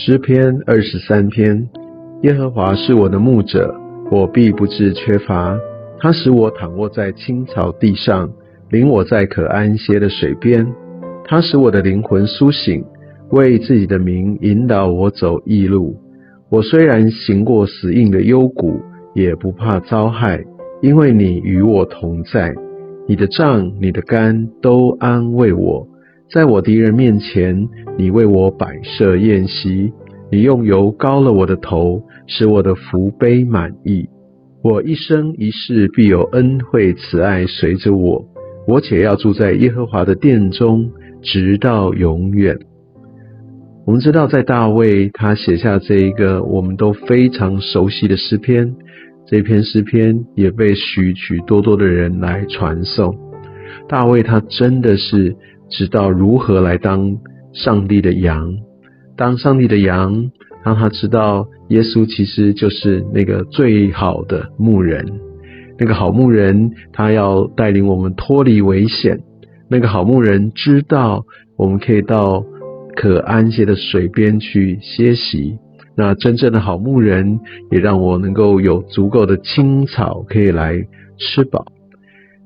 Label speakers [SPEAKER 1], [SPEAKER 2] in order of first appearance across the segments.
[SPEAKER 1] 诗篇二十三篇：耶和华是我的牧者，我必不致缺乏。他使我躺卧在青草地上，领我在可安歇的水边。他使我的灵魂苏醒，为自己的名引导我走义路。我虽然行过死荫的幽谷，也不怕遭害，因为你与我同在。你的杖、你的竿都安慰我。在我敌人面前，你为我摆设宴席，你用油膏了我的头，使我的福杯满溢。我一生一世必有恩惠慈爱随着我，我且要住在耶和华的殿中，直到永远。我们知道，在大卫他写下这一个我们都非常熟悉的诗篇，这篇诗篇也被许许多多的人来传颂。大卫他真的是知道如何来当上帝的羊，当上帝的羊，让他知道耶稣其实就是那个最好的牧人，那个好牧人，他要带领我们脱离危险，那个好牧人知道我们可以到。可安歇的水边去歇息。那真正的好牧人也让我能够有足够的青草可以来吃饱。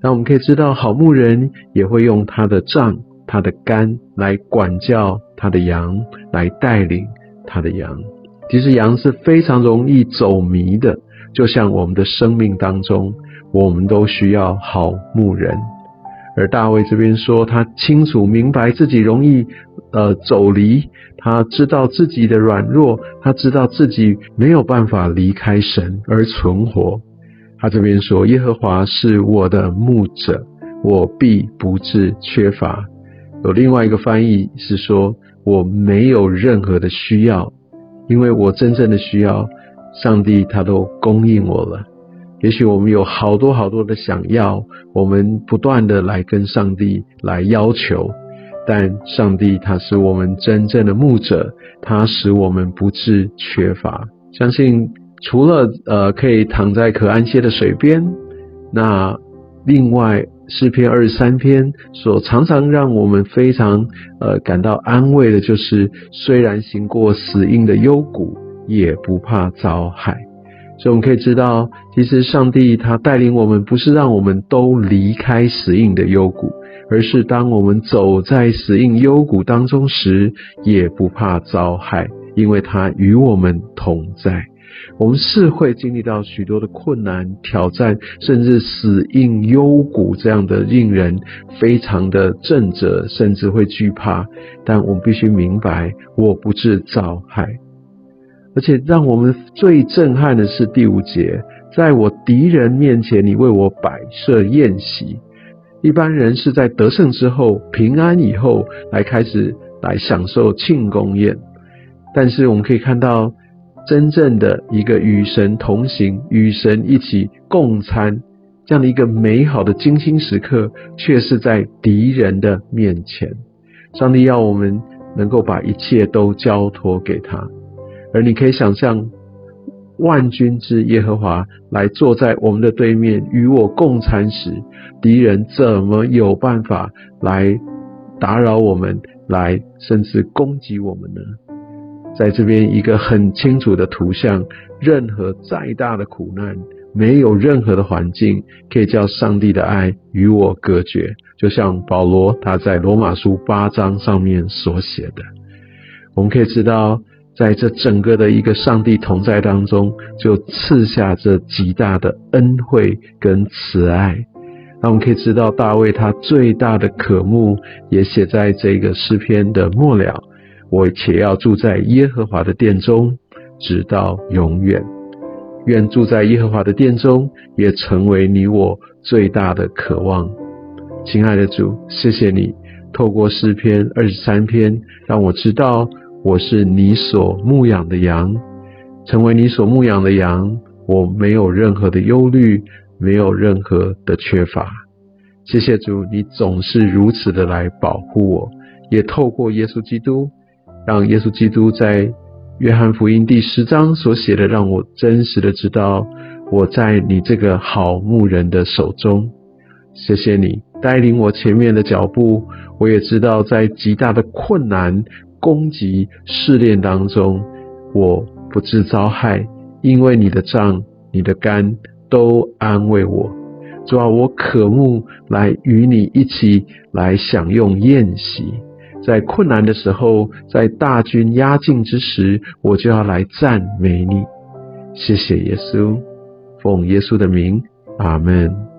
[SPEAKER 1] 那我们可以知道，好牧人也会用他的杖、他的肝来管教他的羊，来带领他的羊。其实羊是非常容易走迷的，就像我们的生命当中，我们都需要好牧人。而大卫这边说，他清楚明白自己容易呃走离，他知道自己的软弱，他知道自己没有办法离开神而存活。他这边说，耶和华是我的牧者，我必不致缺乏。有另外一个翻译是说，我没有任何的需要，因为我真正的需要，上帝他都供应我了。也许我们有好多好多的想要，我们不断的来跟上帝来要求，但上帝他是我们真正的牧者，他使我们不致缺乏。相信除了呃可以躺在可安歇的水边，那另外诗篇二十三篇所常常让我们非常呃感到安慰的，就是虽然行过死荫的幽谷，也不怕遭害。所以我们可以知道，其实上帝他带领我们，不是让我们都离开死荫的幽谷，而是当我们走在死荫幽谷当中时，也不怕遭害，因为他与我们同在。我们是会经历到许多的困难、挑战，甚至死荫幽谷这样的令人非常的震折，甚至会惧怕。但我们必须明白，我不是遭害。而且让我们最震撼的是第五节，在我敌人面前，你为我摆设宴席。一般人是在得胜之后、平安以后来开始来享受庆功宴，但是我们可以看到，真正的一个与神同行、与神一起共餐这样的一个美好的精心时刻，却是在敌人的面前。上帝要我们能够把一切都交托给他。而你可以想象，万军之耶和华来坐在我们的对面，与我共餐时，敌人怎么有办法来打扰我们，来甚至攻击我们呢？在这边一个很清楚的图像，任何再大的苦难，没有任何的环境可以叫上帝的爱与我隔绝。就像保罗他在罗马书八章上面所写的，我们可以知道。在这整个的一个上帝同在当中，就赐下这极大的恩惠跟慈爱。那我们可以知道，大卫他最大的渴慕，也写在这个诗篇的末了。我且要住在耶和华的殿中，直到永远。愿住在耶和华的殿中，也成为你我最大的渴望。亲爱的主，谢谢你透过诗篇二十三篇，让我知道。我是你所牧养的羊，成为你所牧养的羊，我没有任何的忧虑，没有任何的缺乏。谢谢主，你总是如此的来保护我，也透过耶稣基督，让耶稣基督在约翰福音第十章所写的，让我真实的知道我在你这个好牧人的手中。谢谢你带领我前面的脚步，我也知道在极大的困难。攻击试炼当中，我不致遭害，因为你的杖、你的肝都安慰我。主啊，我渴慕来与你一起来享用宴席，在困难的时候，在大军压境之时，我就要来赞美你。谢谢耶稣，奉耶稣的名，阿门。